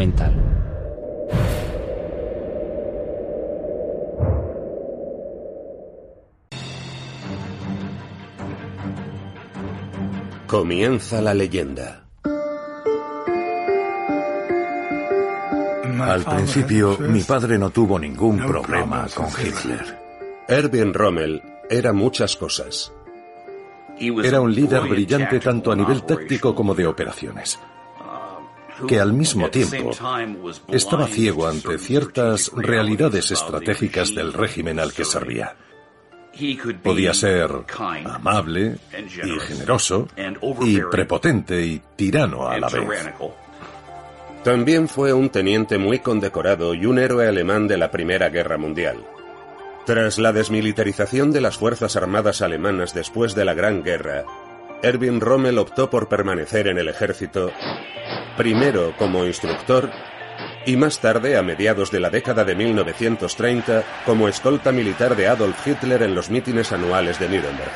documental. Comienza la leyenda. Al principio, mi padre no tuvo ningún problema con Hitler. Erwin Rommel era muchas cosas. Era un líder brillante tanto a nivel táctico como de operaciones, que al mismo tiempo estaba ciego ante ciertas realidades estratégicas del régimen al que servía. Podía ser amable y generoso y prepotente y tirano a la vez. También fue un teniente muy condecorado y un héroe alemán de la Primera Guerra Mundial. Tras la desmilitarización de las Fuerzas Armadas alemanas después de la Gran Guerra, Erwin Rommel optó por permanecer en el ejército, primero como instructor y más tarde, a mediados de la década de 1930, como escolta militar de Adolf Hitler en los mítines anuales de Nuremberg.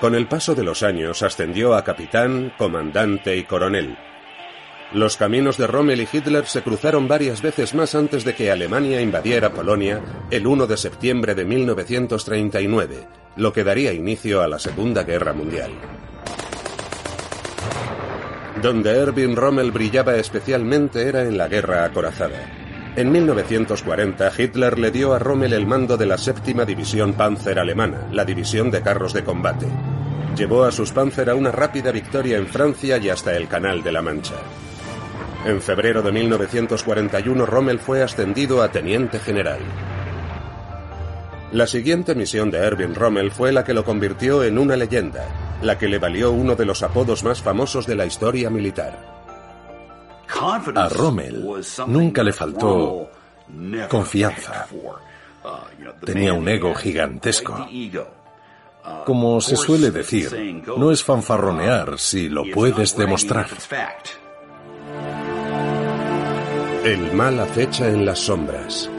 Con el paso de los años ascendió a capitán, comandante y coronel. Los caminos de Rommel y Hitler se cruzaron varias veces más antes de que Alemania invadiera Polonia el 1 de septiembre de 1939, lo que daría inicio a la Segunda Guerra Mundial. Donde Erwin Rommel brillaba especialmente era en la guerra acorazada. En 1940, Hitler le dio a Rommel el mando de la séptima división Panzer alemana, la división de carros de combate. Llevó a sus Panzer a una rápida victoria en Francia y hasta el Canal de la Mancha. En febrero de 1941, Rommel fue ascendido a teniente general. La siguiente misión de Erwin Rommel fue la que lo convirtió en una leyenda, la que le valió uno de los apodos más famosos de la historia militar. A Rommel nunca le faltó confianza. Tenía un ego gigantesco. Como se suele decir, no es fanfarronear si lo puedes demostrar. El mal acecha en las sombras.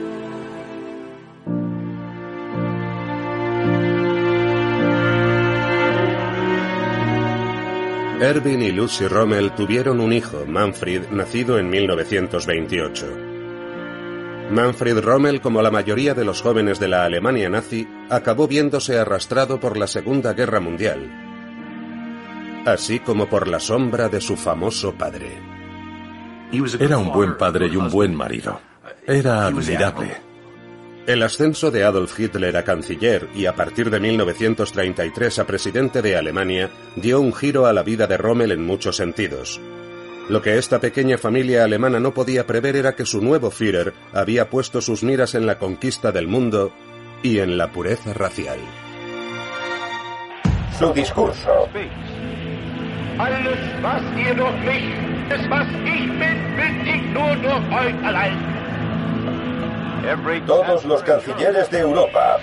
Erwin y Lucy Rommel tuvieron un hijo, Manfred, nacido en 1928. Manfred Rommel, como la mayoría de los jóvenes de la Alemania nazi, acabó viéndose arrastrado por la Segunda Guerra Mundial, así como por la sombra de su famoso padre. Era un buen padre y un buen marido. Era admirable. El ascenso de Adolf Hitler a canciller y a partir de 1933 a presidente de Alemania dio un giro a la vida de Rommel en muchos sentidos. Lo que esta pequeña familia alemana no podía prever era que su nuevo Führer había puesto sus miras en la conquista del mundo y en la pureza racial. Su discurso. Todos los cancilleres de Europa.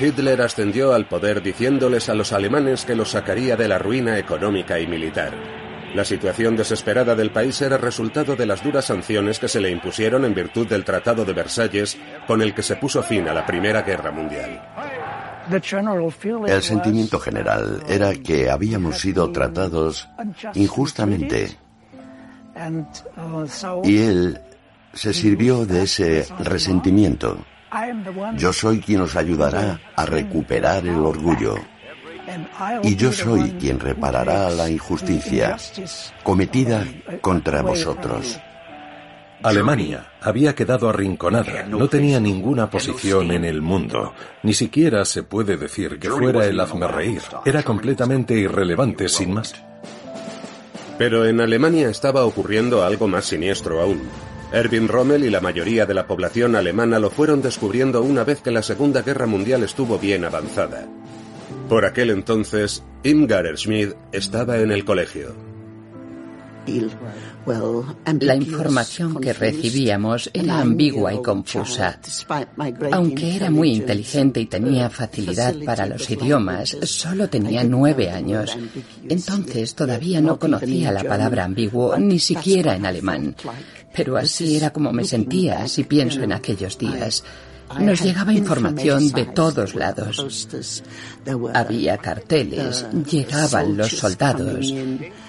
Hitler ascendió al poder diciéndoles a los alemanes que los sacaría de la ruina económica y militar. La situación desesperada del país era resultado de las duras sanciones que se le impusieron en virtud del Tratado de Versalles, con el que se puso fin a la Primera Guerra Mundial. El sentimiento general era que habíamos sido tratados injustamente y él se sirvió de ese resentimiento. Yo soy quien os ayudará a recuperar el orgullo y yo soy quien reparará la injusticia cometida contra vosotros. Alemania había quedado arrinconada, no tenía ninguna posición en el mundo, ni siquiera se puede decir que fuera el hazmerreír, era completamente irrelevante sin más. Pero en Alemania estaba ocurriendo algo más siniestro aún. Erwin Rommel y la mayoría de la población alemana lo fueron descubriendo una vez que la Segunda Guerra Mundial estuvo bien avanzada. Por aquel entonces, Imgar Schmid estaba en el colegio. La información que recibíamos era ambigua y confusa. Aunque era muy inteligente y tenía facilidad para los idiomas, solo tenía nueve años. Entonces todavía no conocía la palabra ambiguo, ni siquiera en alemán. Pero así era como me sentía si pienso en aquellos días. Nos llegaba información de todos lados. Había carteles, llegaban los soldados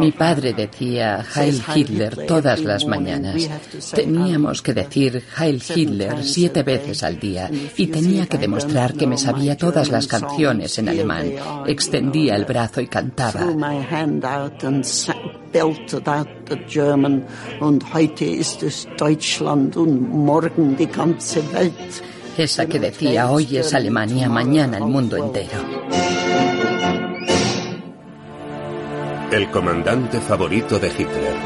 mi padre decía Heil Hitler todas las mañanas. Teníamos que decir Heil Hitler siete veces al día y tenía que demostrar que me sabía todas las canciones en alemán. Extendía el brazo y cantaba. Esa que decía hoy es Alemania, mañana el mundo entero. El comandante favorito de Hitler.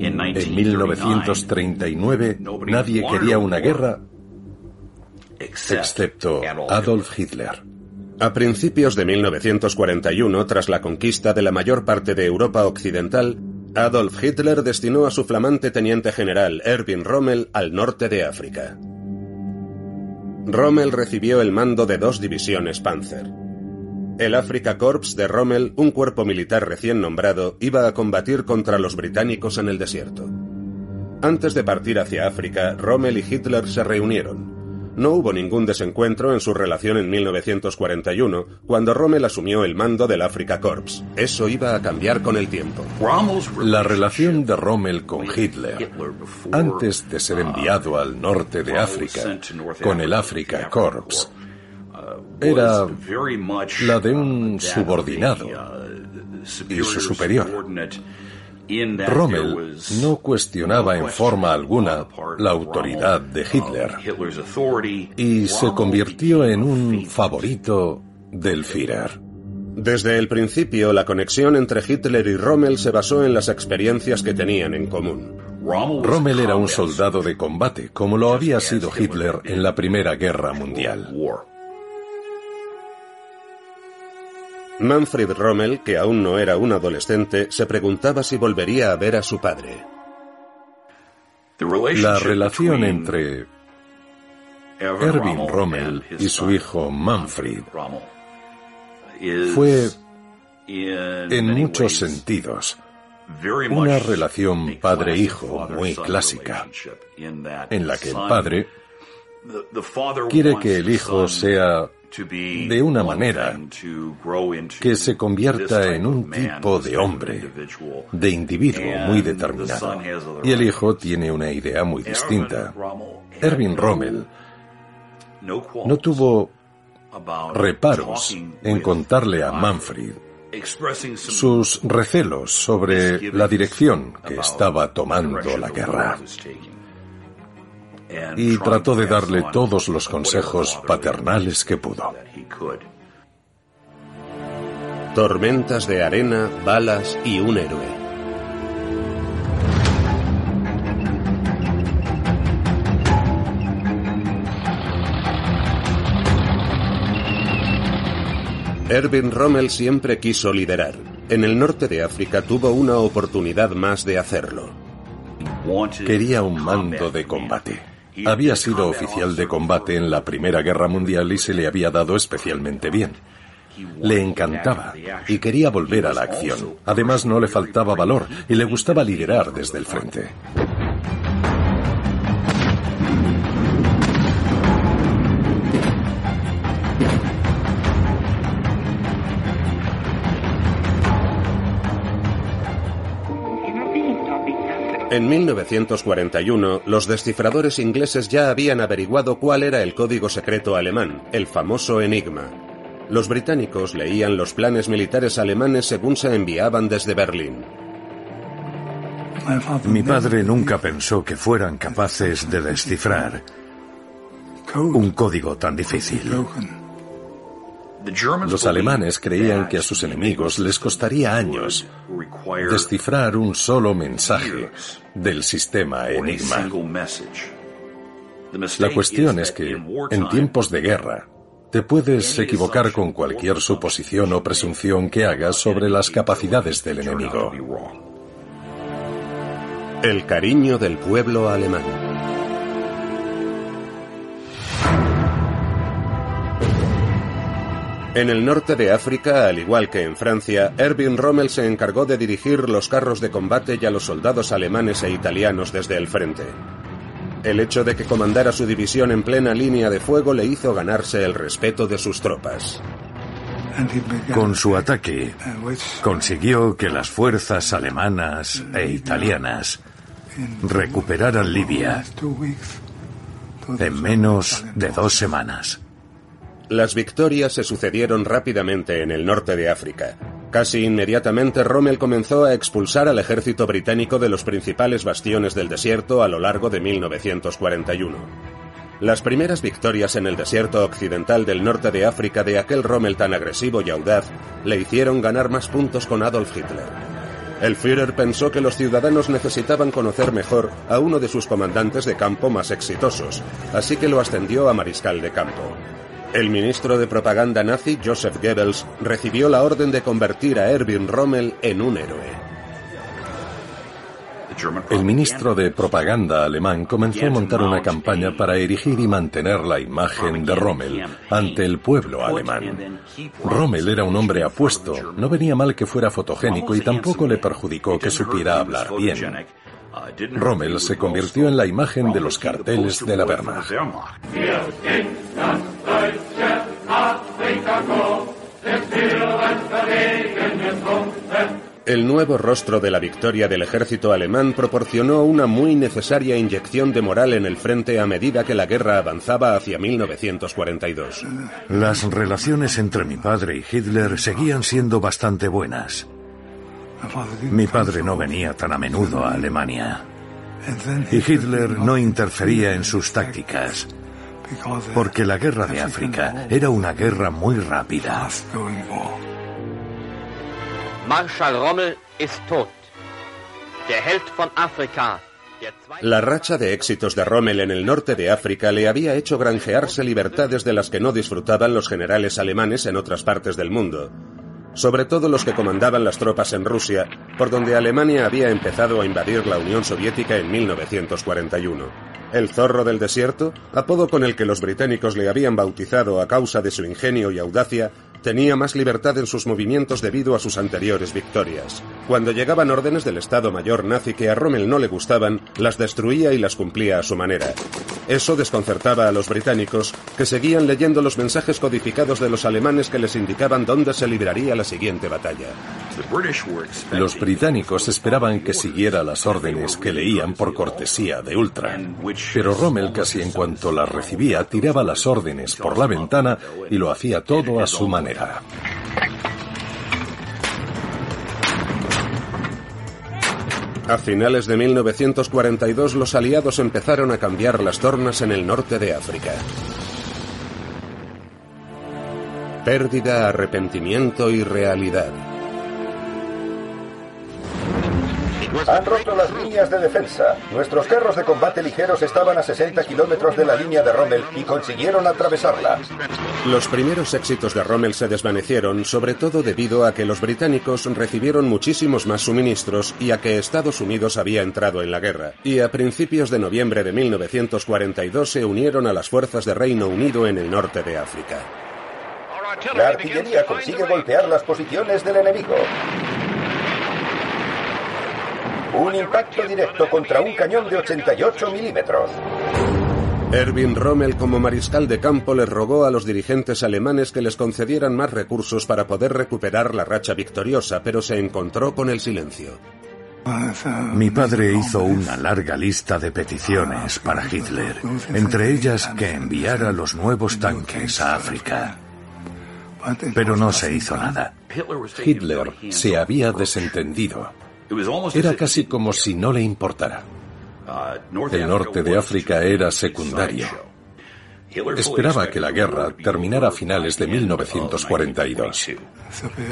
En 1939 nadie quería una guerra excepto Adolf Hitler. A principios de 1941, tras la conquista de la mayor parte de Europa Occidental, Adolf Hitler destinó a su flamante teniente general Erwin Rommel al norte de África. Rommel recibió el mando de dos divisiones Panzer. El Africa Corps de Rommel, un cuerpo militar recién nombrado, iba a combatir contra los británicos en el desierto. Antes de partir hacia África, Rommel y Hitler se reunieron. No hubo ningún desencuentro en su relación en 1941, cuando Rommel asumió el mando del Africa Corps. Eso iba a cambiar con el tiempo. La relación de Rommel con Hitler, antes de ser enviado al norte de África con el Africa Corps, era la de un subordinado y su superior. Rommel no cuestionaba en forma alguna la autoridad de Hitler y se convirtió en un favorito del Führer. Desde el principio, la conexión entre Hitler y Rommel se basó en las experiencias que tenían en común. Rommel era un soldado de combate, como lo había sido Hitler en la Primera Guerra Mundial. Manfred Rommel, que aún no era un adolescente, se preguntaba si volvería a ver a su padre. La relación entre Erwin Rommel y su hijo Manfred fue, en muchos sentidos, una relación padre-hijo muy clásica, en la que el padre quiere que el hijo sea de una manera que se convierta en un tipo de hombre, de individuo muy determinado. Y el hijo tiene una idea muy distinta. Erwin Rommel no tuvo reparos en contarle a Manfred sus recelos sobre la dirección que estaba tomando la guerra y trató de darle todos los consejos paternales que pudo. Tormentas de arena, balas y un héroe. Erwin Rommel siempre quiso liderar. En el norte de África tuvo una oportunidad más de hacerlo. Quería un mando de combate. Había sido oficial de combate en la Primera Guerra Mundial y se le había dado especialmente bien. Le encantaba y quería volver a la acción. Además no le faltaba valor y le gustaba liderar desde el frente. En 1941, los descifradores ingleses ya habían averiguado cuál era el código secreto alemán, el famoso Enigma. Los británicos leían los planes militares alemanes según se enviaban desde Berlín. Mi padre nunca pensó que fueran capaces de descifrar un código tan difícil. Los alemanes creían que a sus enemigos les costaría años descifrar un solo mensaje del sistema Enigma. La cuestión es que, en tiempos de guerra, te puedes equivocar con cualquier suposición o presunción que hagas sobre las capacidades del enemigo. El cariño del pueblo alemán. En el norte de África, al igual que en Francia, Erwin Rommel se encargó de dirigir los carros de combate y a los soldados alemanes e italianos desde el frente. El hecho de que comandara su división en plena línea de fuego le hizo ganarse el respeto de sus tropas. Con su ataque, consiguió que las fuerzas alemanas e italianas recuperaran Libia en menos de dos semanas. Las victorias se sucedieron rápidamente en el norte de África. Casi inmediatamente Rommel comenzó a expulsar al ejército británico de los principales bastiones del desierto a lo largo de 1941. Las primeras victorias en el desierto occidental del norte de África de aquel Rommel tan agresivo y audaz le hicieron ganar más puntos con Adolf Hitler. El Führer pensó que los ciudadanos necesitaban conocer mejor a uno de sus comandantes de campo más exitosos, así que lo ascendió a mariscal de campo. El ministro de propaganda nazi, Joseph Goebbels, recibió la orden de convertir a Erwin Rommel en un héroe. El ministro de propaganda alemán comenzó a montar una campaña para erigir y mantener la imagen de Rommel ante el pueblo alemán. Rommel era un hombre apuesto, no venía mal que fuera fotogénico y tampoco le perjudicó que supiera hablar bien. Rommel se convirtió en la imagen de los carteles de la Wehrmacht. El nuevo rostro de la victoria del ejército alemán proporcionó una muy necesaria inyección de moral en el frente a medida que la guerra avanzaba hacia 1942. Las relaciones entre mi padre y Hitler seguían siendo bastante buenas. Mi padre no venía tan a menudo a Alemania. Y Hitler no interfería en sus tácticas, porque la guerra de África era una guerra muy rápida. Marshal Rommel ist tot. Der Held von Afrika. La racha de éxitos de Rommel en el norte de África le había hecho granjearse libertades de las que no disfrutaban los generales alemanes en otras partes del mundo, sobre todo los que comandaban las tropas en Rusia, por donde Alemania había empezado a invadir la Unión Soviética en 1941. El zorro del desierto, apodo con el que los británicos le habían bautizado a causa de su ingenio y audacia, tenía más libertad en sus movimientos debido a sus anteriores victorias. Cuando llegaban órdenes del Estado Mayor nazi que a Rommel no le gustaban, las destruía y las cumplía a su manera. Eso desconcertaba a los británicos, que seguían leyendo los mensajes codificados de los alemanes que les indicaban dónde se libraría la siguiente batalla. Los británicos esperaban que siguiera las órdenes que leían por cortesía de Ultra, pero Rommel casi en cuanto las recibía tiraba las órdenes por la ventana y lo hacía todo a su manera. A finales de 1942 los aliados empezaron a cambiar las tornas en el norte de África. Pérdida, arrepentimiento y realidad. Han roto las líneas de defensa. Nuestros carros de combate ligeros estaban a 60 kilómetros de la línea de Rommel y consiguieron atravesarla. Los primeros éxitos de Rommel se desvanecieron, sobre todo debido a que los británicos recibieron muchísimos más suministros y a que Estados Unidos había entrado en la guerra. Y a principios de noviembre de 1942 se unieron a las fuerzas de Reino Unido en el norte de África. La artillería consigue golpear las posiciones del enemigo. Un impacto directo contra un cañón de 88 milímetros. Erwin Rommel como mariscal de campo les rogó a los dirigentes alemanes que les concedieran más recursos para poder recuperar la racha victoriosa, pero se encontró con el silencio. Mi padre hizo una larga lista de peticiones para Hitler, entre ellas que enviara los nuevos tanques a África. Pero no se hizo nada. Hitler se había desentendido. Era casi como si no le importara. El norte de África era secundario. Esperaba que la guerra terminara a finales de 1942.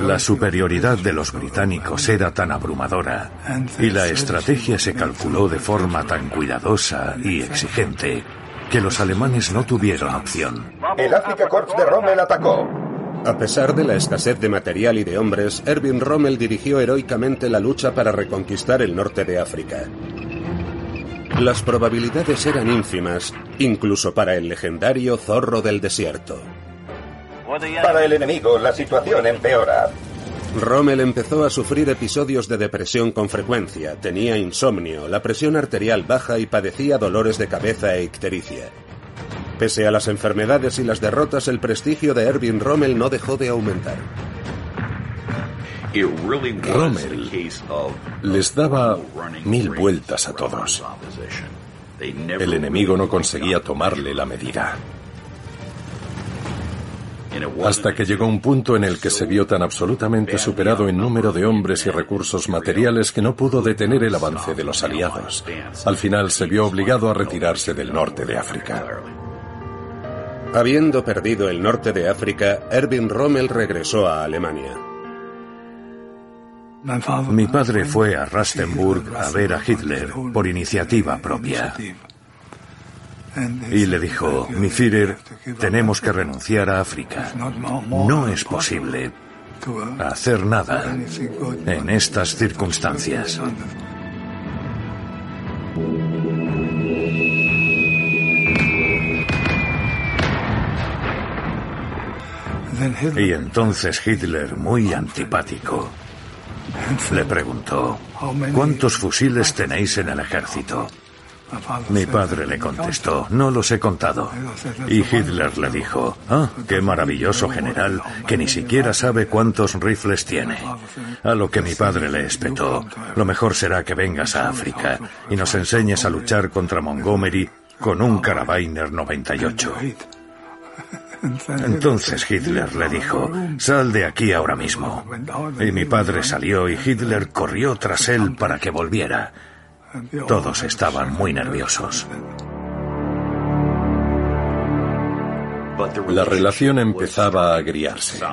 La superioridad de los británicos era tan abrumadora y la estrategia se calculó de forma tan cuidadosa y exigente que los alemanes no tuvieron opción. El África Corps de Rommel atacó. A pesar de la escasez de material y de hombres, Erwin Rommel dirigió heroicamente la lucha para reconquistar el norte de África. Las probabilidades eran ínfimas, incluso para el legendario zorro del desierto. Para el enemigo, la situación empeora. Rommel empezó a sufrir episodios de depresión con frecuencia, tenía insomnio, la presión arterial baja y padecía dolores de cabeza e ictericia. Pese a las enfermedades y las derrotas, el prestigio de Erwin Rommel no dejó de aumentar. Rommel les daba mil vueltas a todos. El enemigo no conseguía tomarle la medida. Hasta que llegó un punto en el que se vio tan absolutamente superado en número de hombres y recursos materiales que no pudo detener el avance de los aliados. Al final se vio obligado a retirarse del norte de África. Habiendo perdido el norte de África, Erwin Rommel regresó a Alemania. Mi padre fue a Rastenburg a ver a Hitler por iniciativa propia. Y le dijo, mi Führer, tenemos que renunciar a África. No es posible hacer nada en estas circunstancias. Y entonces Hitler, muy antipático, le preguntó, ¿cuántos fusiles tenéis en el ejército? Mi padre le contestó, no los he contado. Y Hitler le dijo, ah, qué maravilloso general, que ni siquiera sabe cuántos rifles tiene. A lo que mi padre le espetó, lo mejor será que vengas a África y nos enseñes a luchar contra Montgomery con un Carabiner 98. Entonces Hitler le dijo, sal de aquí ahora mismo. Y mi padre salió y Hitler corrió tras él para que volviera. Todos estaban muy nerviosos. La relación empezaba a agriarse.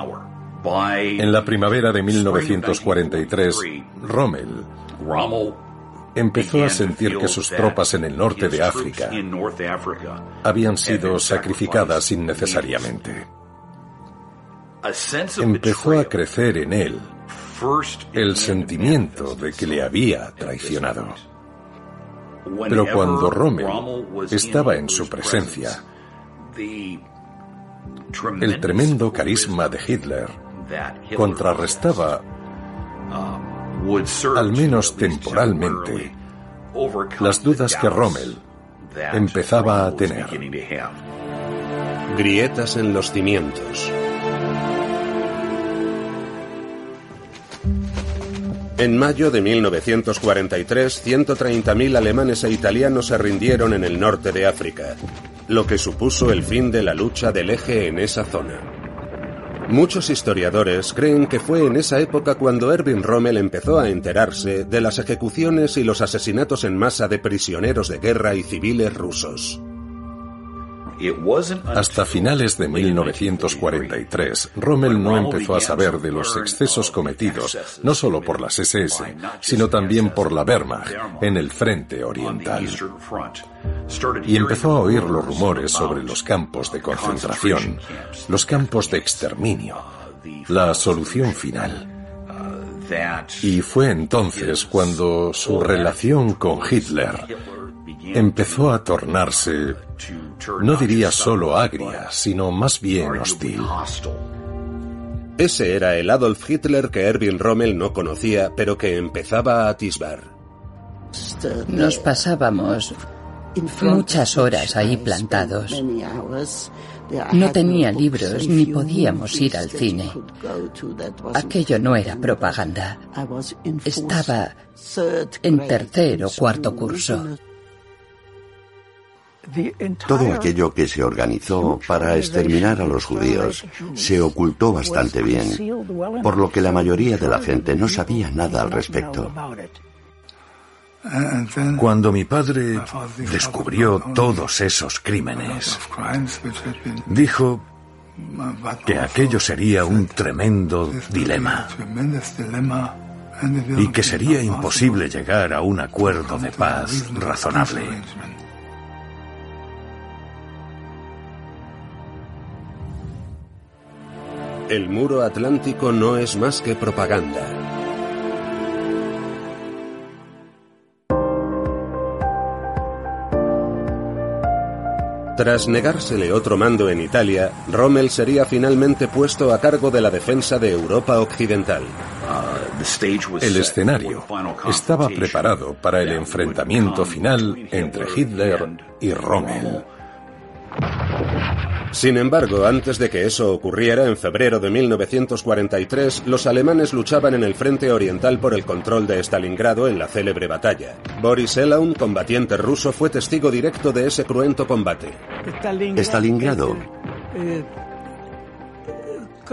En la primavera de 1943, Rommel empezó a sentir que sus tropas en el norte de África habían sido sacrificadas innecesariamente. Empezó a crecer en él el sentimiento de que le había traicionado. Pero cuando Rommel estaba en su presencia, el tremendo carisma de Hitler contrarrestaba al menos temporalmente, las dudas que Rommel empezaba a tener. Grietas en los cimientos. En mayo de 1943, 130.000 alemanes e italianos se rindieron en el norte de África, lo que supuso el fin de la lucha del eje en esa zona. Muchos historiadores creen que fue en esa época cuando Erwin Rommel empezó a enterarse de las ejecuciones y los asesinatos en masa de prisioneros de guerra y civiles rusos. Hasta finales de 1943, Rommel no empezó a saber de los excesos cometidos no solo por las SS, sino también por la Wehrmacht en el frente oriental. Y empezó a oír los rumores sobre los campos de concentración, los campos de exterminio, la solución final. Y fue entonces cuando su relación con Hitler empezó a tornarse no diría solo agria, sino más bien hostil. Ese era el Adolf Hitler que Erwin Rommel no conocía, pero que empezaba a atisbar. Nos pasábamos muchas horas ahí plantados. No tenía libros ni podíamos ir al cine. Aquello no era propaganda. Estaba en tercer o cuarto curso. Todo aquello que se organizó para exterminar a los judíos se ocultó bastante bien, por lo que la mayoría de la gente no sabía nada al respecto. Cuando mi padre descubrió todos esos crímenes, dijo que aquello sería un tremendo dilema y que sería imposible llegar a un acuerdo de paz razonable. El muro atlántico no es más que propaganda. Tras negársele otro mando en Italia, Rommel sería finalmente puesto a cargo de la defensa de Europa Occidental. El escenario estaba preparado para el enfrentamiento final entre Hitler y Rommel. Sin embargo, antes de que eso ocurriera, en febrero de 1943, los alemanes luchaban en el frente oriental por el control de Stalingrado en la célebre batalla. Boris Ella, un combatiente ruso, fue testigo directo de ese cruento combate. Stalingrado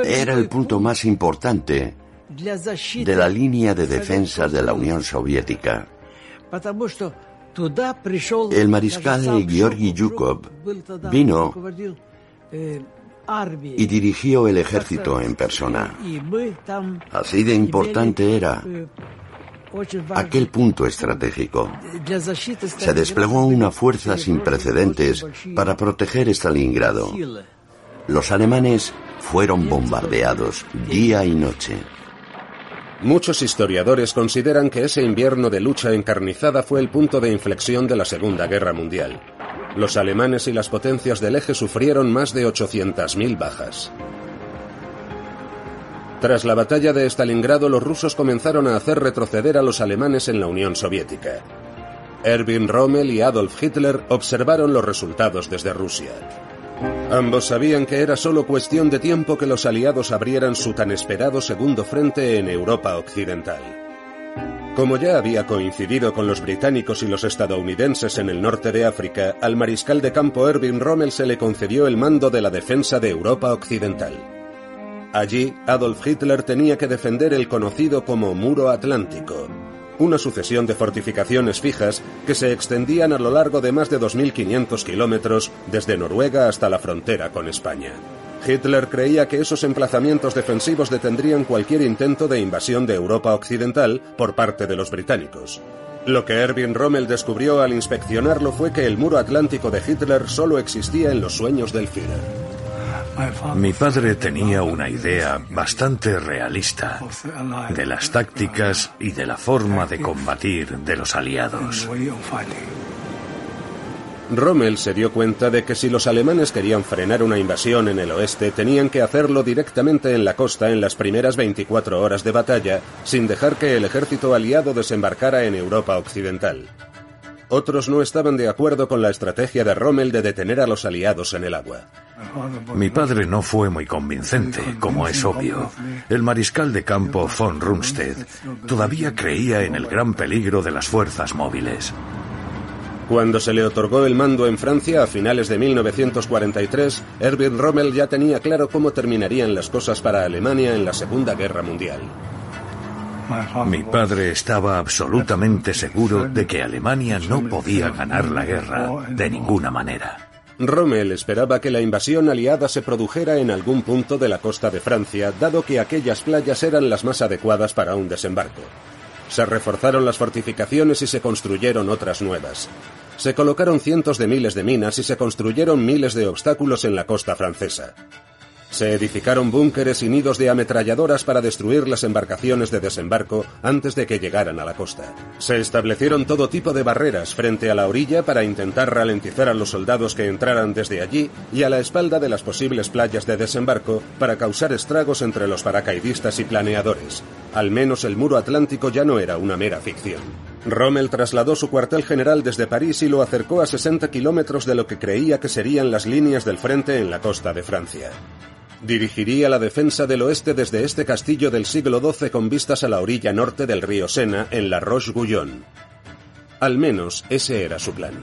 era el punto más importante de la línea de defensa de la Unión Soviética. El mariscal Georgi Yukov vino y dirigió el ejército en persona. Así de importante era aquel punto estratégico. Se desplegó una fuerza sin precedentes para proteger Stalingrado. Los alemanes fueron bombardeados día y noche. Muchos historiadores consideran que ese invierno de lucha encarnizada fue el punto de inflexión de la Segunda Guerra Mundial. Los alemanes y las potencias del eje sufrieron más de 800.000 bajas. Tras la batalla de Stalingrado, los rusos comenzaron a hacer retroceder a los alemanes en la Unión Soviética. Erwin Rommel y Adolf Hitler observaron los resultados desde Rusia. Ambos sabían que era solo cuestión de tiempo que los aliados abrieran su tan esperado segundo frente en Europa Occidental. Como ya había coincidido con los británicos y los estadounidenses en el norte de África, al mariscal de campo Erwin Rommel se le concedió el mando de la defensa de Europa Occidental. Allí, Adolf Hitler tenía que defender el conocido como Muro Atlántico, una sucesión de fortificaciones fijas que se extendían a lo largo de más de 2.500 kilómetros desde Noruega hasta la frontera con España. Hitler creía que esos emplazamientos defensivos detendrían cualquier intento de invasión de Europa Occidental por parte de los británicos. Lo que Erwin Rommel descubrió al inspeccionarlo fue que el muro atlántico de Hitler solo existía en los sueños del Führer. Mi padre tenía una idea bastante realista de las tácticas y de la forma de combatir de los aliados. Rommel se dio cuenta de que si los alemanes querían frenar una invasión en el oeste, tenían que hacerlo directamente en la costa en las primeras 24 horas de batalla, sin dejar que el ejército aliado desembarcara en Europa Occidental. Otros no estaban de acuerdo con la estrategia de Rommel de detener a los aliados en el agua. Mi padre no fue muy convincente, como es obvio. El mariscal de campo von Rundstedt todavía creía en el gran peligro de las fuerzas móviles. Cuando se le otorgó el mando en Francia a finales de 1943, Erwin Rommel ya tenía claro cómo terminarían las cosas para Alemania en la Segunda Guerra Mundial. Mi padre estaba absolutamente seguro de que Alemania no podía ganar la guerra de ninguna manera. Rommel esperaba que la invasión aliada se produjera en algún punto de la costa de Francia, dado que aquellas playas eran las más adecuadas para un desembarco. Se reforzaron las fortificaciones y se construyeron otras nuevas. Se colocaron cientos de miles de minas y se construyeron miles de obstáculos en la costa francesa. Se edificaron búnkeres y nidos de ametralladoras para destruir las embarcaciones de desembarco antes de que llegaran a la costa. Se establecieron todo tipo de barreras frente a la orilla para intentar ralentizar a los soldados que entraran desde allí y a la espalda de las posibles playas de desembarco para causar estragos entre los paracaidistas y planeadores. Al menos el muro atlántico ya no era una mera ficción. Rommel trasladó su cuartel general desde París y lo acercó a 60 kilómetros de lo que creía que serían las líneas del frente en la costa de Francia. Dirigiría la defensa del oeste desde este castillo del siglo XII con vistas a la orilla norte del río Sena, en la Roche-Guyon. Al menos ese era su plan.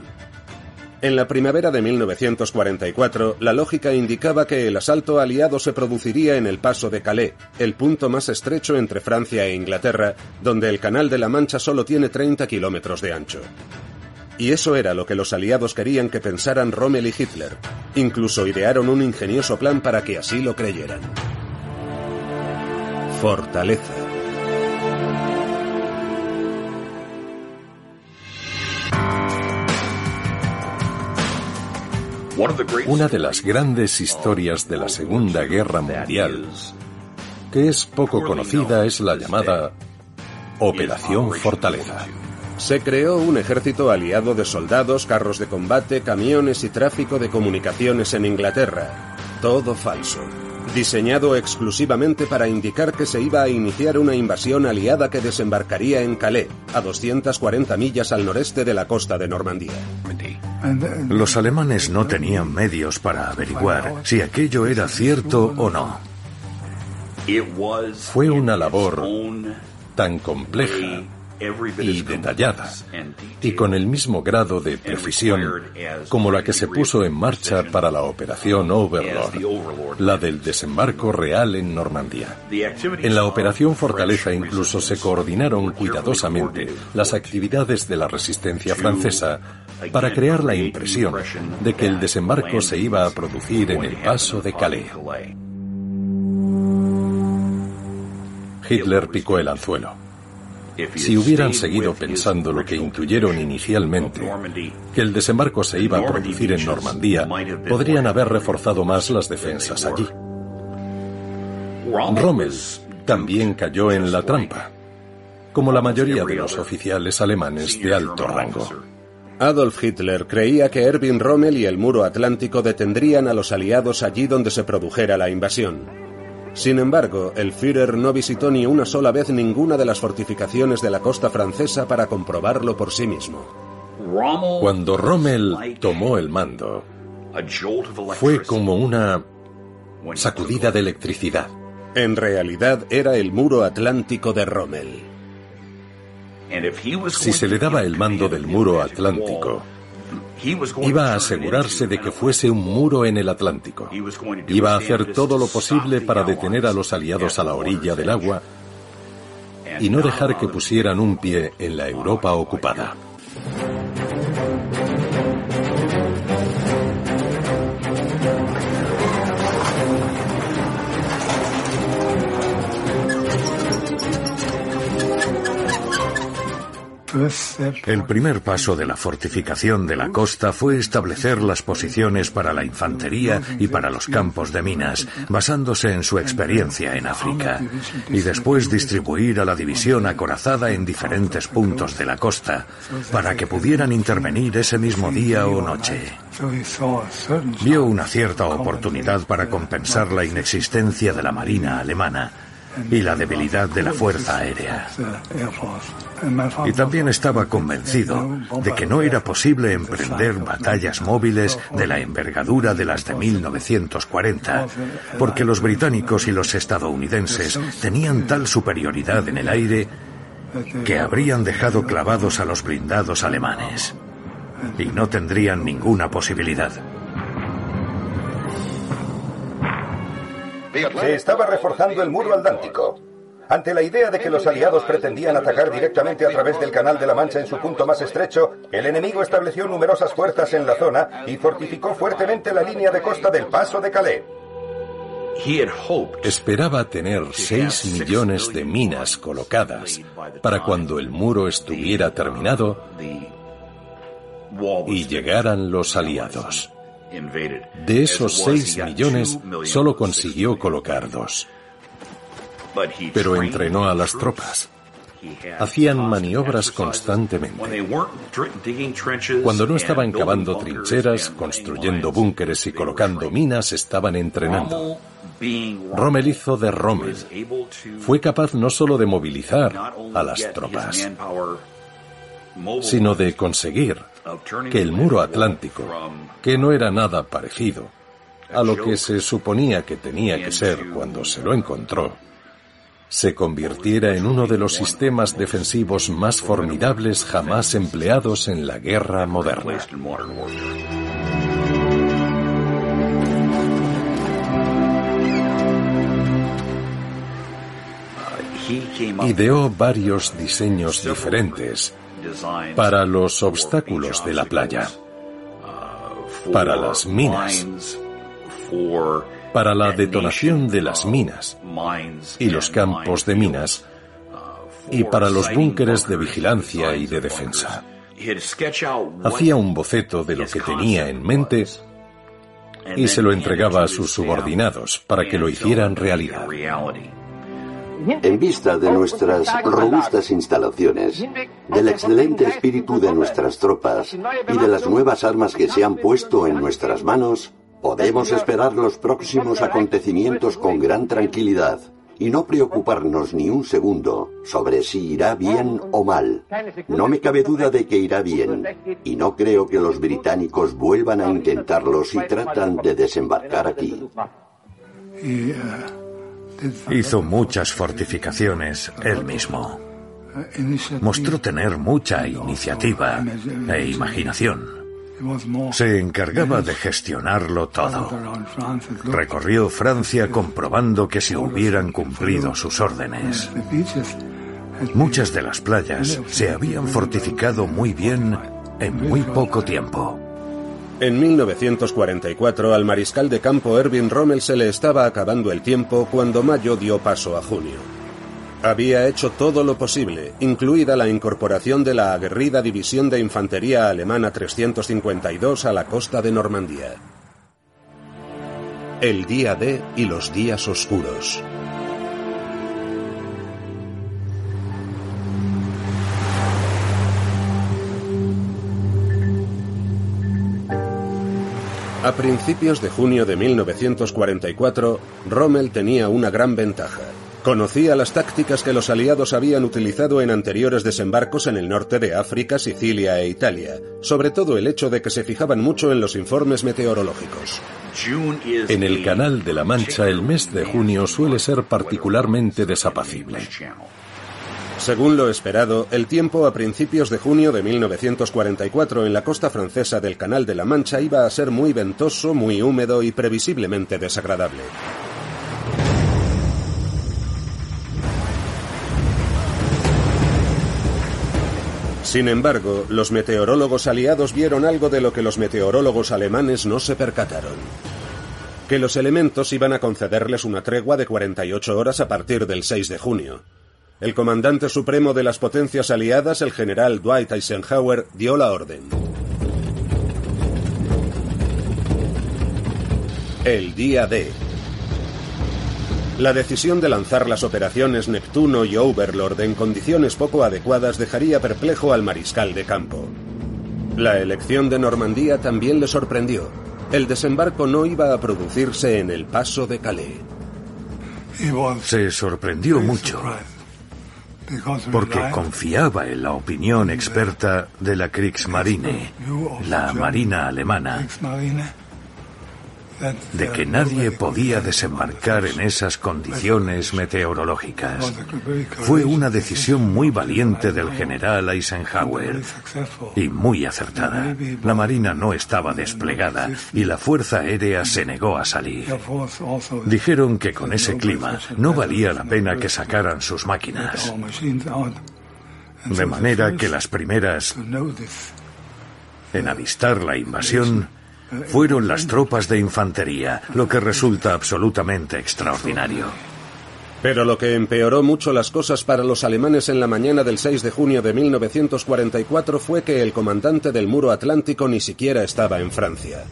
En la primavera de 1944, la lógica indicaba que el asalto aliado se produciría en el paso de Calais, el punto más estrecho entre Francia e Inglaterra, donde el Canal de la Mancha solo tiene 30 kilómetros de ancho. Y eso era lo que los aliados querían que pensaran Rommel y Hitler. Incluso idearon un ingenioso plan para que así lo creyeran. Fortaleza. Una de las grandes historias de la Segunda Guerra Mundial, que es poco conocida, es la llamada Operación Fortaleza. Se creó un ejército aliado de soldados, carros de combate, camiones y tráfico de comunicaciones en Inglaterra. Todo falso. Diseñado exclusivamente para indicar que se iba a iniciar una invasión aliada que desembarcaría en Calais, a 240 millas al noreste de la costa de Normandía. Los alemanes no tenían medios para averiguar si aquello era cierto o no. Fue una labor tan compleja y detallada, y con el mismo grado de precisión como la que se puso en marcha para la operación Overlord, la del desembarco real en Normandía. En la operación Fortaleza incluso se coordinaron cuidadosamente las actividades de la resistencia francesa para crear la impresión de que el desembarco se iba a producir en el paso de Calais. Hitler picó el anzuelo. Si hubieran seguido pensando lo que intuyeron inicialmente, que el desembarco se iba a producir en Normandía, podrían haber reforzado más las defensas allí. Rommel también cayó en la trampa, como la mayoría de los oficiales alemanes de alto rango. Adolf Hitler creía que Erwin Rommel y el muro atlántico detendrían a los aliados allí donde se produjera la invasión. Sin embargo, el Führer no visitó ni una sola vez ninguna de las fortificaciones de la costa francesa para comprobarlo por sí mismo. Cuando Rommel tomó el mando, fue como una sacudida de electricidad. En realidad era el muro atlántico de Rommel. Si se le daba el mando del muro atlántico, Iba a asegurarse de que fuese un muro en el Atlántico. Iba a hacer todo lo posible para detener a los aliados a la orilla del agua y no dejar que pusieran un pie en la Europa ocupada. El primer paso de la fortificación de la costa fue establecer las posiciones para la infantería y para los campos de minas, basándose en su experiencia en África, y después distribuir a la división acorazada en diferentes puntos de la costa, para que pudieran intervenir ese mismo día o noche. Vio una cierta oportunidad para compensar la inexistencia de la Marina alemana, y la debilidad de la Fuerza Aérea. Y también estaba convencido de que no era posible emprender batallas móviles de la envergadura de las de 1940, porque los británicos y los estadounidenses tenían tal superioridad en el aire que habrían dejado clavados a los blindados alemanes y no tendrían ninguna posibilidad. Se estaba reforzando el muro atlántico. Ante la idea de que los aliados pretendían atacar directamente a través del Canal de la Mancha en su punto más estrecho, el enemigo estableció numerosas fuerzas en la zona y fortificó fuertemente la línea de costa del Paso de Calais. Esperaba tener 6 millones de minas colocadas para cuando el muro estuviera terminado y llegaran los aliados. De esos 6 millones, solo consiguió colocar dos. Pero entrenó a las tropas. Hacían maniobras constantemente. Cuando no estaban cavando trincheras, construyendo búnkeres y colocando minas, estaban entrenando. Rommel hizo de Rommel. Fue capaz no solo de movilizar a las tropas, sino de conseguir que el muro atlántico, que no era nada parecido a lo que se suponía que tenía que ser cuando se lo encontró, se convirtiera en uno de los sistemas defensivos más formidables jamás empleados en la guerra moderna. Ideó varios diseños diferentes para los obstáculos de la playa, para las minas, para la detonación de las minas y los campos de minas, y para los búnkeres de vigilancia y de defensa. Hacía un boceto de lo que tenía en mente y se lo entregaba a sus subordinados para que lo hicieran realidad. En vista de nuestras robustas instalaciones, del excelente espíritu de nuestras tropas y de las nuevas armas que se han puesto en nuestras manos, podemos esperar los próximos acontecimientos con gran tranquilidad y no preocuparnos ni un segundo sobre si irá bien o mal. No me cabe duda de que irá bien y no creo que los británicos vuelvan a intentarlo si tratan de desembarcar aquí. Hizo muchas fortificaciones él mismo. Mostró tener mucha iniciativa e imaginación. Se encargaba de gestionarlo todo. Recorrió Francia comprobando que se hubieran cumplido sus órdenes. Muchas de las playas se habían fortificado muy bien en muy poco tiempo. En 1944 al mariscal de campo Erwin Rommel se le estaba acabando el tiempo cuando mayo dio paso a junio. Había hecho todo lo posible, incluida la incorporación de la aguerrida División de Infantería Alemana 352 a la costa de Normandía. El día D y los días oscuros. A principios de junio de 1944, Rommel tenía una gran ventaja. Conocía las tácticas que los aliados habían utilizado en anteriores desembarcos en el norte de África, Sicilia e Italia, sobre todo el hecho de que se fijaban mucho en los informes meteorológicos. En el Canal de la Mancha el mes de junio suele ser particularmente desapacible. Según lo esperado, el tiempo a principios de junio de 1944 en la costa francesa del Canal de la Mancha iba a ser muy ventoso, muy húmedo y previsiblemente desagradable. Sin embargo, los meteorólogos aliados vieron algo de lo que los meteorólogos alemanes no se percataron. Que los elementos iban a concederles una tregua de 48 horas a partir del 6 de junio. El comandante supremo de las potencias aliadas, el general Dwight Eisenhower, dio la orden. El día D. La decisión de lanzar las operaciones Neptuno y Overlord en condiciones poco adecuadas dejaría perplejo al mariscal de campo. La elección de Normandía también le sorprendió. El desembarco no iba a producirse en el paso de Calais. Se sorprendió mucho porque confiaba en la opinión experta de la Kriegsmarine, la Marina alemana, de que nadie podía desembarcar en esas condiciones meteorológicas. Fue una decisión muy valiente del general Eisenhower y muy acertada. La Marina no estaba desplegada y la Fuerza Aérea se negó a salir. Dijeron que con ese clima no valía la pena que sacaran sus máquinas. De manera que las primeras en avistar la invasión fueron las tropas de infantería, lo que resulta absolutamente extraordinario. Pero lo que empeoró mucho las cosas para los alemanes en la mañana del 6 de junio de 1944 fue que el comandante del muro atlántico ni siquiera estaba en Francia.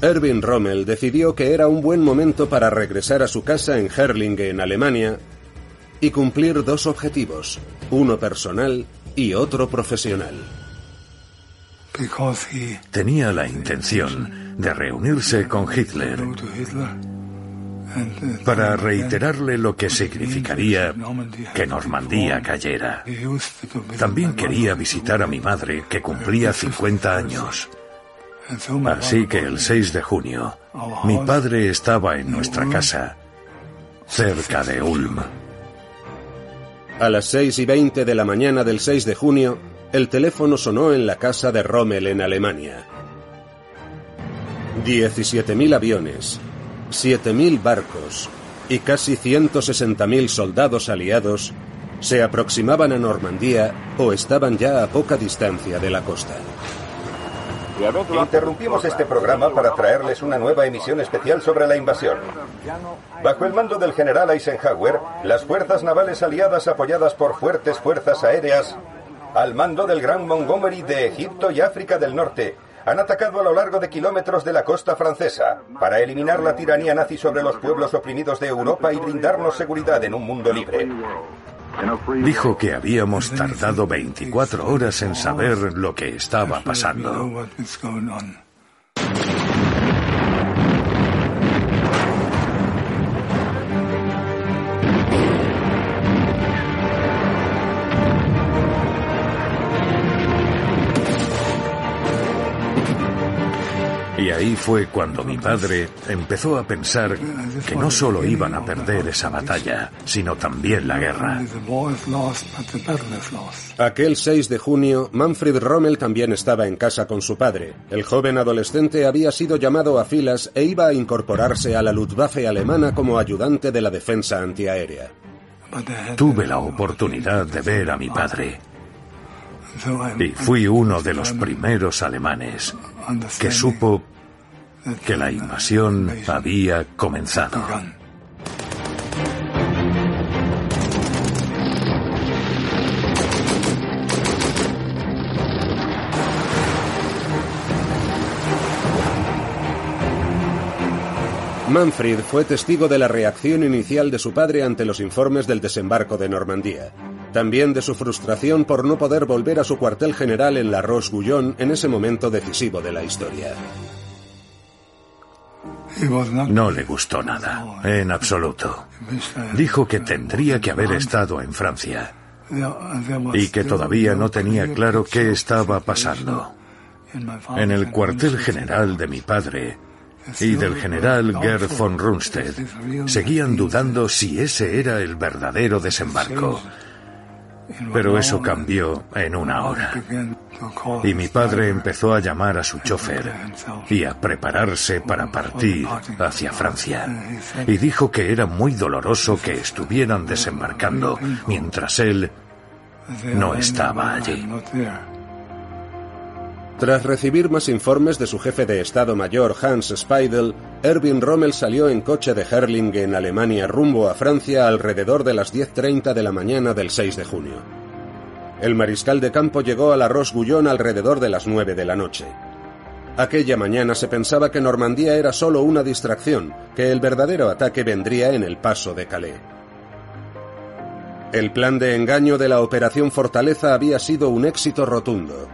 Erwin Rommel decidió que era un buen momento para regresar a su casa en Herlinge, en Alemania, y cumplir dos objetivos, uno personal y otro profesional. Tenía la intención de reunirse con Hitler para reiterarle lo que significaría que Normandía cayera. También quería visitar a mi madre, que cumplía 50 años. Así que el 6 de junio, mi padre estaba en nuestra casa, cerca de Ulm. A las 6 y 20 de la mañana del 6 de junio, el teléfono sonó en la casa de Rommel en Alemania. 17.000 aviones, 7.000 barcos y casi 160.000 soldados aliados se aproximaban a Normandía o estaban ya a poca distancia de la costa. Interrumpimos este programa para traerles una nueva emisión especial sobre la invasión. Bajo el mando del general Eisenhower, las fuerzas navales aliadas apoyadas por fuertes fuerzas aéreas al mando del gran Montgomery de Egipto y África del Norte, han atacado a lo largo de kilómetros de la costa francesa para eliminar la tiranía nazi sobre los pueblos oprimidos de Europa y brindarnos seguridad en un mundo libre. Dijo que habíamos tardado 24 horas en saber lo que estaba pasando. Ahí fue cuando mi padre empezó a pensar que no solo iban a perder esa batalla, sino también la guerra. Aquel 6 de junio, Manfred Rommel también estaba en casa con su padre. El joven adolescente había sido llamado a filas e iba a incorporarse a la Luftwaffe alemana como ayudante de la defensa antiaérea. Tuve la oportunidad de ver a mi padre. Y fui uno de los primeros alemanes que supo que la invasión había comenzado. Manfred fue testigo de la reacción inicial de su padre ante los informes del desembarco de Normandía. También de su frustración por no poder volver a su cuartel general en La Roche-Guyon en ese momento decisivo de la historia. No le gustó nada, en absoluto. Dijo que tendría que haber estado en Francia y que todavía no tenía claro qué estaba pasando. En el cuartel general de mi padre y del general Gerd von Rundstedt seguían dudando si ese era el verdadero desembarco. Pero eso cambió en una hora. Y mi padre empezó a llamar a su chofer y a prepararse para partir hacia Francia. Y dijo que era muy doloroso que estuvieran desembarcando mientras él no estaba allí. Tras recibir más informes de su jefe de Estado Mayor Hans Speidel, Erwin Rommel salió en coche de Herrlingen, Alemania, rumbo a Francia alrededor de las 10.30 de la mañana del 6 de junio. El mariscal de campo llegó a la Roche-Guyon alrededor de las 9 de la noche. Aquella mañana se pensaba que Normandía era solo una distracción, que el verdadero ataque vendría en el paso de Calais. El plan de engaño de la Operación Fortaleza había sido un éxito rotundo.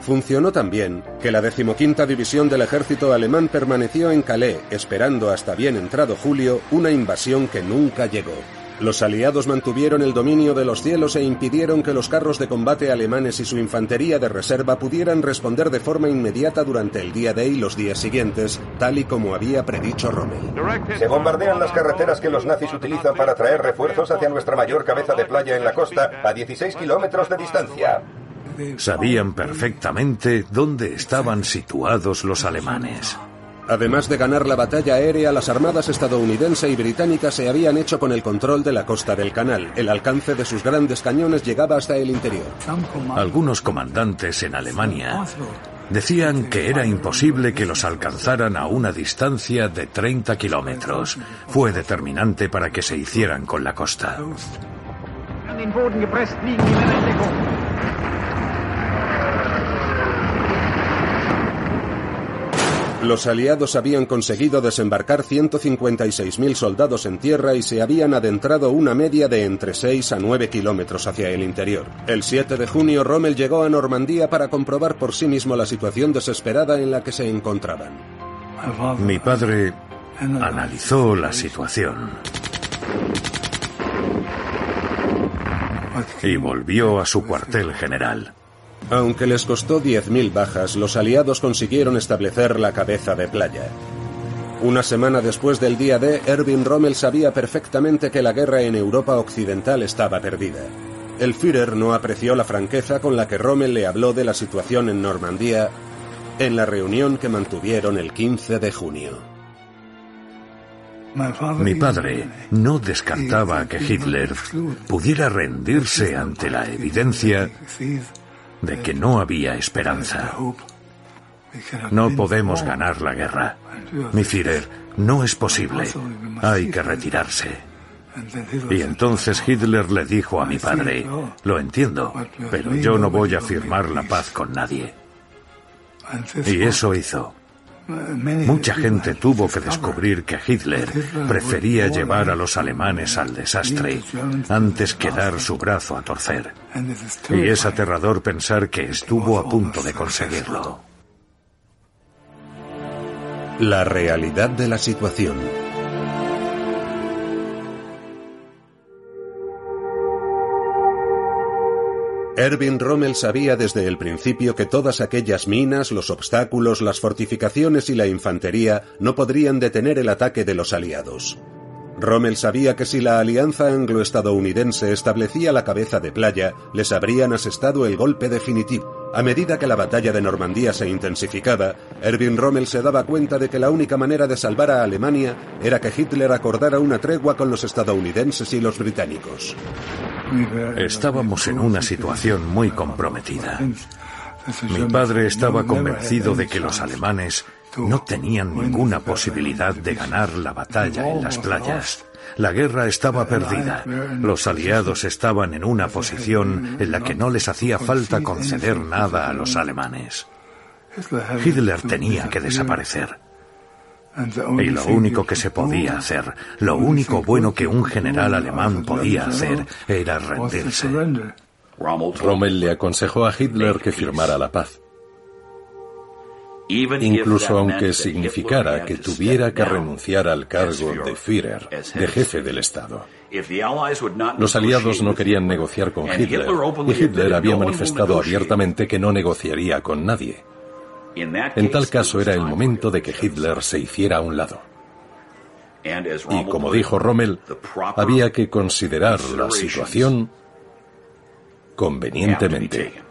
Funcionó también que la decimoquinta división del ejército alemán permaneció en Calais, esperando hasta bien entrado julio una invasión que nunca llegó. Los aliados mantuvieron el dominio de los cielos e impidieron que los carros de combate alemanes y su infantería de reserva pudieran responder de forma inmediata durante el día D y los días siguientes, tal y como había predicho Rommel. Se bombardean las carreteras que los nazis utilizan para traer refuerzos hacia nuestra mayor cabeza de playa en la costa, a 16 kilómetros de distancia. Sabían perfectamente dónde estaban situados los alemanes. Además de ganar la batalla aérea, las armadas estadounidense y británica se habían hecho con el control de la costa del canal. El alcance de sus grandes cañones llegaba hasta el interior. Algunos comandantes en Alemania decían que era imposible que los alcanzaran a una distancia de 30 kilómetros. Fue determinante para que se hicieran con la costa. Los aliados habían conseguido desembarcar 156.000 soldados en tierra y se habían adentrado una media de entre 6 a 9 kilómetros hacia el interior. El 7 de junio, Rommel llegó a Normandía para comprobar por sí mismo la situación desesperada en la que se encontraban. Mi padre analizó la situación y volvió a su cuartel general. Aunque les costó 10.000 bajas, los aliados consiguieron establecer la cabeza de playa. Una semana después del día D, Erwin Rommel sabía perfectamente que la guerra en Europa Occidental estaba perdida. El Führer no apreció la franqueza con la que Rommel le habló de la situación en Normandía en la reunión que mantuvieron el 15 de junio. Mi padre no descartaba que Hitler pudiera rendirse ante la evidencia de que no había esperanza. No podemos ganar la guerra. Mi Führer, no es posible. Hay que retirarse. Y entonces Hitler le dijo a mi padre, lo entiendo, pero yo no voy a firmar la paz con nadie. Y eso hizo. Mucha gente tuvo que descubrir que Hitler prefería llevar a los alemanes al desastre antes que dar su brazo a torcer. Y es aterrador pensar que estuvo a punto de conseguirlo. La realidad de la situación. Erwin Rommel sabía desde el principio que todas aquellas minas, los obstáculos, las fortificaciones y la infantería no podrían detener el ataque de los aliados. Rommel sabía que si la alianza anglo-estadounidense establecía la cabeza de playa, les habrían asestado el golpe definitivo. A medida que la batalla de Normandía se intensificaba, Erwin Rommel se daba cuenta de que la única manera de salvar a Alemania era que Hitler acordara una tregua con los estadounidenses y los británicos. Estábamos en una situación muy comprometida. Mi padre estaba convencido de que los alemanes no tenían ninguna posibilidad de ganar la batalla en las playas. La guerra estaba perdida. Los aliados estaban en una posición en la que no les hacía falta conceder nada a los alemanes. Hitler tenía que desaparecer. Y lo único que se podía hacer, lo único bueno que un general alemán podía hacer, era rendirse. Rommel le aconsejó a Hitler que firmara la paz. Incluso aunque significara que tuviera que renunciar al cargo de Führer, de jefe del Estado. Los aliados no querían negociar con Hitler y Hitler había manifestado abiertamente que no negociaría con nadie. En tal caso era el momento de que Hitler se hiciera a un lado. Y como dijo Rommel, había que considerar la situación convenientemente.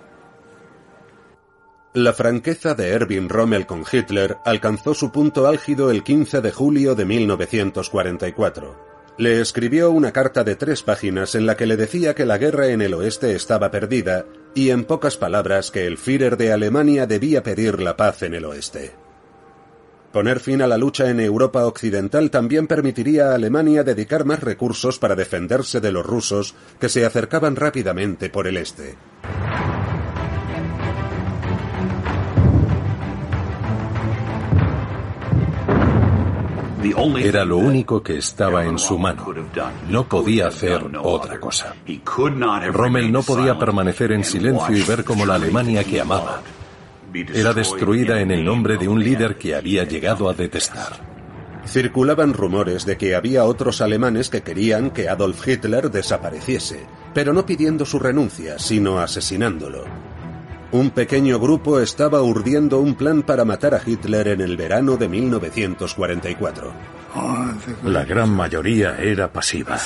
La franqueza de Erwin Rommel con Hitler alcanzó su punto álgido el 15 de julio de 1944. Le escribió una carta de tres páginas en la que le decía que la guerra en el oeste estaba perdida y en pocas palabras que el Führer de Alemania debía pedir la paz en el oeste. Poner fin a la lucha en Europa Occidental también permitiría a Alemania dedicar más recursos para defenderse de los rusos que se acercaban rápidamente por el este. Era lo único que estaba en su mano. No podía hacer otra cosa. Rommel no podía permanecer en silencio y ver cómo la Alemania que amaba era destruida en el nombre de un líder que había llegado a detestar. Circulaban rumores de que había otros alemanes que querían que Adolf Hitler desapareciese, pero no pidiendo su renuncia, sino asesinándolo. Un pequeño grupo estaba urdiendo un plan para matar a Hitler en el verano de 1944. La gran mayoría era pasiva.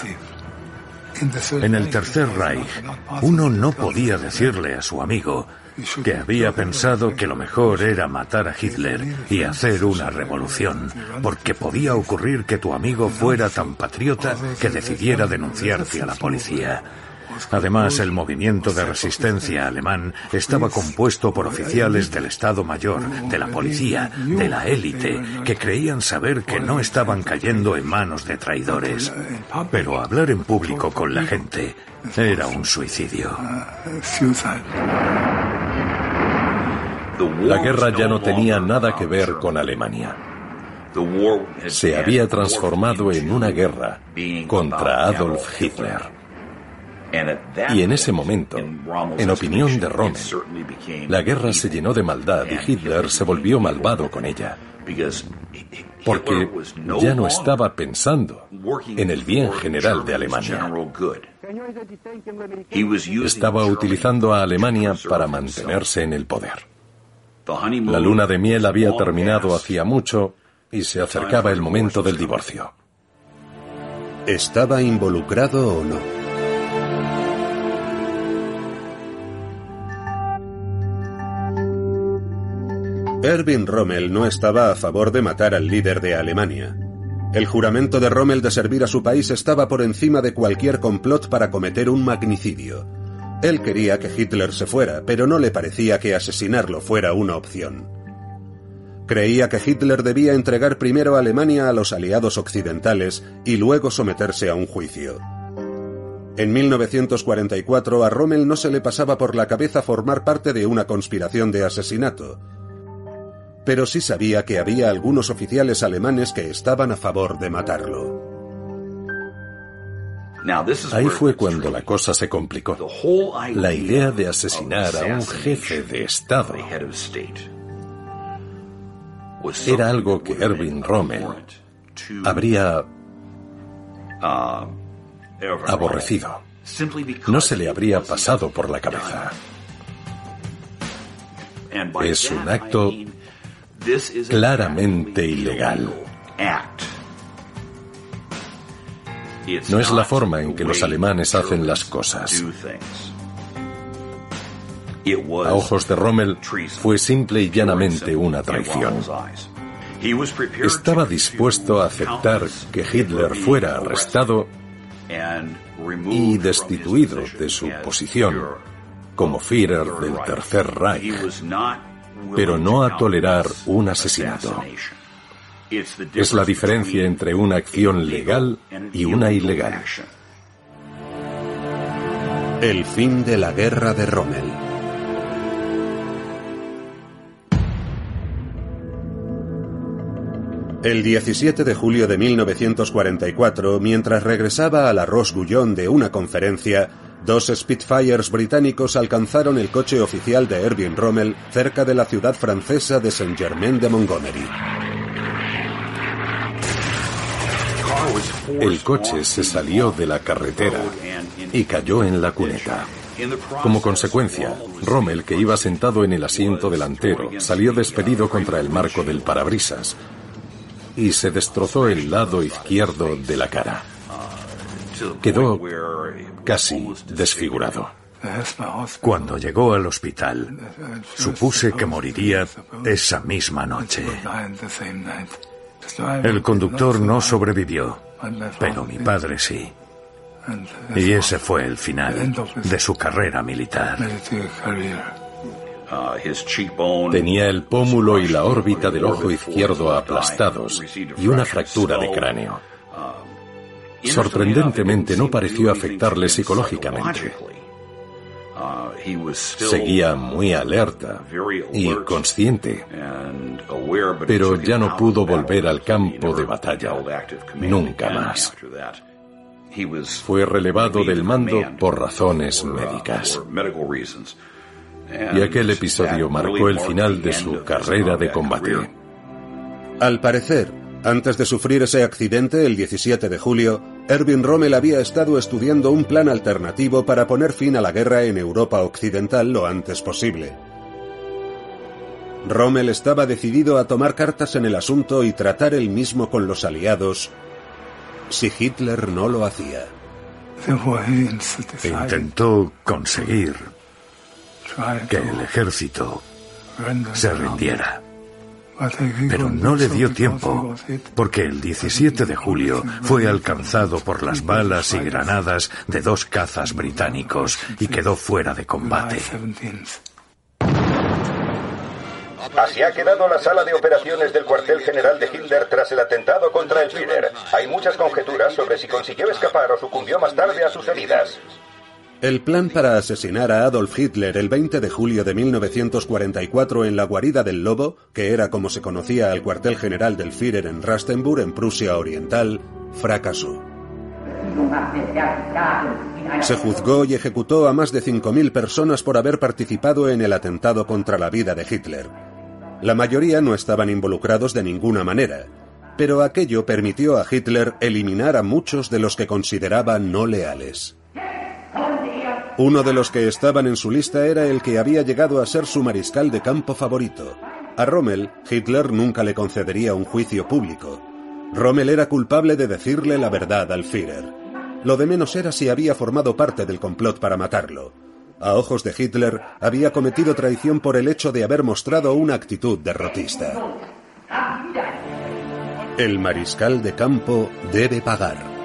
En el Tercer Reich, uno no podía decirle a su amigo que había pensado que lo mejor era matar a Hitler y hacer una revolución, porque podía ocurrir que tu amigo fuera tan patriota que decidiera denunciarte a la policía. Además, el movimiento de resistencia alemán estaba compuesto por oficiales del Estado Mayor, de la policía, de la élite, que creían saber que no estaban cayendo en manos de traidores. Pero hablar en público con la gente era un suicidio. La guerra ya no tenía nada que ver con Alemania. Se había transformado en una guerra contra Adolf Hitler. Y en ese momento, en opinión de Rommel, la guerra se llenó de maldad y Hitler se volvió malvado con ella. Porque ya no estaba pensando en el bien general de Alemania. Estaba utilizando a Alemania para mantenerse en el poder. La luna de miel había terminado hacía mucho y se acercaba el momento del divorcio. ¿Estaba involucrado o no? Erwin Rommel no estaba a favor de matar al líder de Alemania. El juramento de Rommel de servir a su país estaba por encima de cualquier complot para cometer un magnicidio. Él quería que Hitler se fuera, pero no le parecía que asesinarlo fuera una opción. Creía que Hitler debía entregar primero a Alemania a los aliados occidentales y luego someterse a un juicio. En 1944 a Rommel no se le pasaba por la cabeza formar parte de una conspiración de asesinato, pero sí sabía que había algunos oficiales alemanes que estaban a favor de matarlo. Ahí fue cuando la cosa se complicó. La idea de asesinar a un jefe de Estado era algo que Erwin Rommel habría aborrecido. No se le habría pasado por la cabeza. Es un acto claramente ilegal. No es la forma en que los alemanes hacen las cosas. A ojos de Rommel fue simple y llanamente una traición. Estaba dispuesto a aceptar que Hitler fuera arrestado y destituido de su posición como Führer del Tercer Reich, pero no a tolerar un asesinato. Es la diferencia entre una acción legal y una ilegal. El fin de la guerra de Rommel. El 17 de julio de 1944, mientras regresaba a la Roche-Guyon de una conferencia, dos Spitfires británicos alcanzaron el coche oficial de Erwin Rommel cerca de la ciudad francesa de Saint-Germain de Montgomery. El coche se salió de la carretera y cayó en la cuneta. Como consecuencia, Rommel, que iba sentado en el asiento delantero, salió despedido contra el marco del parabrisas y se destrozó el lado izquierdo de la cara. Quedó casi desfigurado. Cuando llegó al hospital, supuse que moriría esa misma noche. El conductor no sobrevivió, pero mi padre sí. Y ese fue el final de su carrera militar. Tenía el pómulo y la órbita del ojo izquierdo aplastados y una fractura de cráneo. Sorprendentemente no pareció afectarle psicológicamente. Seguía muy alerta y consciente, pero ya no pudo volver al campo de batalla nunca más. Fue relevado del mando por razones médicas. Y aquel episodio marcó el final de su carrera de combate. Al parecer, antes de sufrir ese accidente el 17 de julio, Erwin Rommel había estado estudiando un plan alternativo para poner fin a la guerra en Europa Occidental lo antes posible. Rommel estaba decidido a tomar cartas en el asunto y tratar el mismo con los aliados si Hitler no lo hacía. Intentó conseguir que el ejército se rindiera. Pero no le dio tiempo, porque el 17 de julio fue alcanzado por las balas y granadas de dos cazas británicos y quedó fuera de combate. Así ha quedado la sala de operaciones del cuartel general de Hitler tras el atentado contra el Führer. Hay muchas conjeturas sobre si consiguió escapar o sucumbió más tarde a sus heridas. El plan para asesinar a Adolf Hitler el 20 de julio de 1944 en la guarida del Lobo, que era como se conocía al cuartel general del Führer en Rastenburg, en Prusia Oriental, fracasó. Se juzgó y ejecutó a más de 5.000 personas por haber participado en el atentado contra la vida de Hitler. La mayoría no estaban involucrados de ninguna manera, pero aquello permitió a Hitler eliminar a muchos de los que consideraba no leales. Uno de los que estaban en su lista era el que había llegado a ser su mariscal de campo favorito. A Rommel, Hitler nunca le concedería un juicio público. Rommel era culpable de decirle la verdad al Führer. Lo de menos era si había formado parte del complot para matarlo. A ojos de Hitler, había cometido traición por el hecho de haber mostrado una actitud derrotista. El mariscal de campo debe pagar.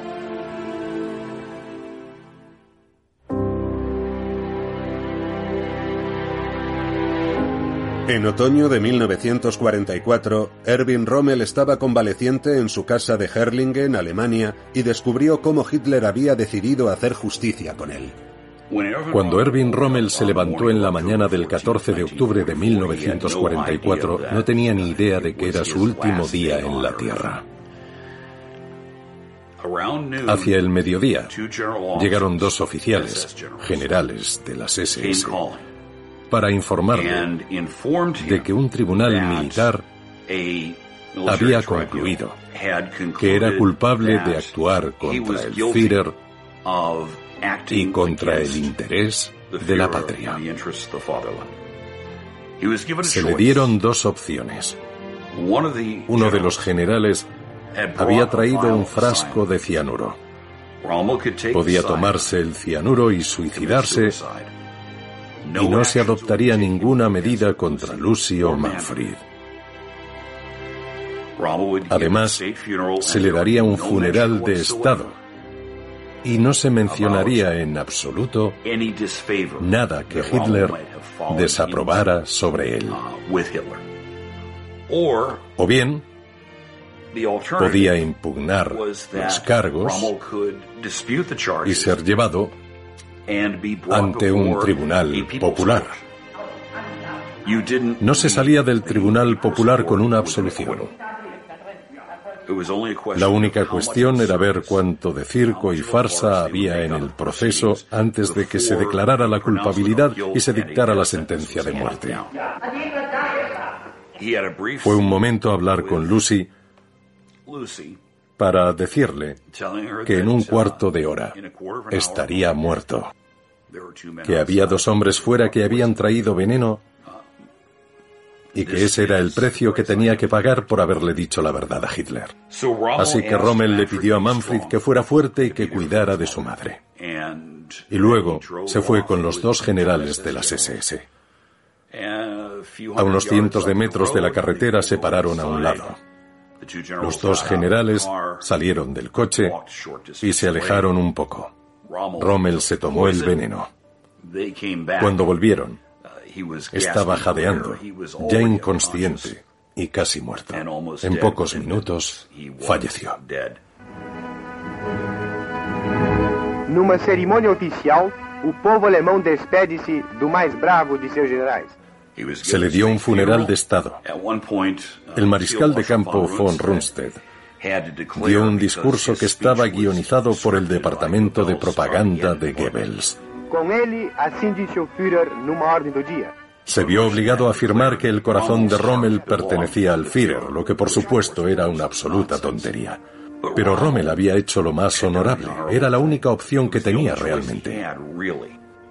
En otoño de 1944, Erwin Rommel estaba convaleciente en su casa de Herlingen, Alemania, y descubrió cómo Hitler había decidido hacer justicia con él. Cuando Erwin Rommel se levantó en la mañana del 14 de octubre de 1944, no tenía ni idea de que era su último día en la Tierra. Hacia el mediodía llegaron dos oficiales, generales de las SS, para informarle de que un tribunal militar había concluido que era culpable de actuar contra el Führer y contra el interés de la patria. Se le dieron dos opciones. Uno de los generales había traído un frasco de cianuro. Podía tomarse el cianuro y suicidarse y no se adoptaría ninguna medida contra Lucy o Manfred. Además, se le daría un funeral de Estado y no se mencionaría en absoluto nada que Hitler desaprobara sobre él. O bien, podía impugnar los cargos y ser llevado ante un tribunal popular. No se salía del tribunal popular con una absolución. La única cuestión era ver cuánto de circo y farsa había en el proceso antes de que se declarara la culpabilidad y se dictara la sentencia de muerte. Fue un momento hablar con Lucy para decirle que en un cuarto de hora estaría muerto, que había dos hombres fuera que habían traído veneno y que ese era el precio que tenía que pagar por haberle dicho la verdad a Hitler. Así que Rommel le pidió a Manfred que fuera fuerte y que cuidara de su madre. Y luego se fue con los dos generales de las SS. A unos cientos de metros de la carretera se pararon a un lado. Los dos generales salieron del coche y se alejaron un poco. Rommel se tomó el veneno. Cuando volvieron, estaba jadeando, ya inconsciente y casi muerto. En pocos minutos falleció. Numa cerimônia oficial, o povo alemão despede-se do bravo de seus generais. Se le dio un funeral de Estado. El mariscal de campo von Rundstedt dio un discurso que estaba guionizado por el departamento de propaganda de Goebbels. Se vio obligado a afirmar que el corazón de Rommel pertenecía al Führer, lo que por supuesto era una absoluta tontería. Pero Rommel había hecho lo más honorable, era la única opción que tenía realmente.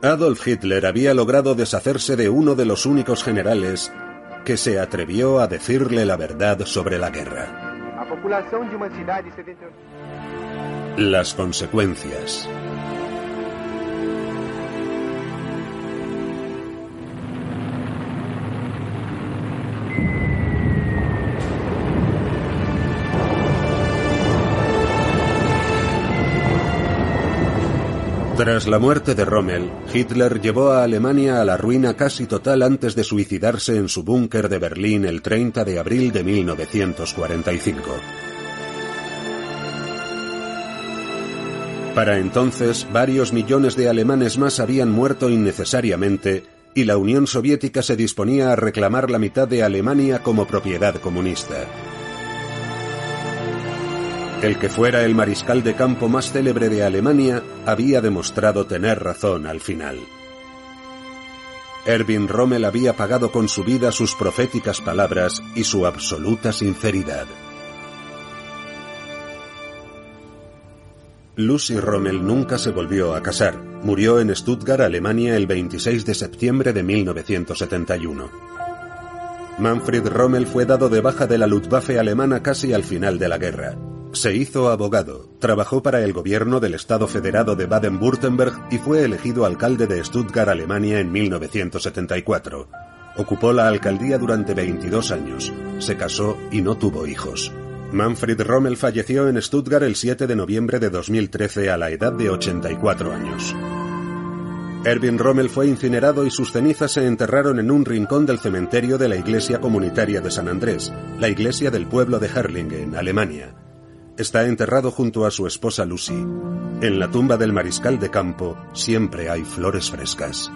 Adolf Hitler había logrado deshacerse de uno de los únicos generales que se atrevió a decirle la verdad sobre la guerra. Las consecuencias. Tras la muerte de Rommel, Hitler llevó a Alemania a la ruina casi total antes de suicidarse en su búnker de Berlín el 30 de abril de 1945. Para entonces, varios millones de alemanes más habían muerto innecesariamente y la Unión Soviética se disponía a reclamar la mitad de Alemania como propiedad comunista. El que fuera el mariscal de campo más célebre de Alemania había demostrado tener razón al final. Erwin Rommel había pagado con su vida sus proféticas palabras y su absoluta sinceridad. Lucy Rommel nunca se volvió a casar. Murió en Stuttgart, Alemania, el 26 de septiembre de 1971. Manfred Rommel fue dado de baja de la Luftwaffe alemana casi al final de la guerra. Se hizo abogado, trabajó para el gobierno del Estado Federado de Baden-Württemberg y fue elegido alcalde de Stuttgart, Alemania en 1974. Ocupó la alcaldía durante 22 años, se casó y no tuvo hijos. Manfred Rommel falleció en Stuttgart el 7 de noviembre de 2013 a la edad de 84 años. Erwin Rommel fue incinerado y sus cenizas se enterraron en un rincón del cementerio de la Iglesia Comunitaria de San Andrés, la iglesia del pueblo de Herlingen, Alemania está enterrado junto a su esposa Lucy. En la tumba del mariscal de campo siempre hay flores frescas.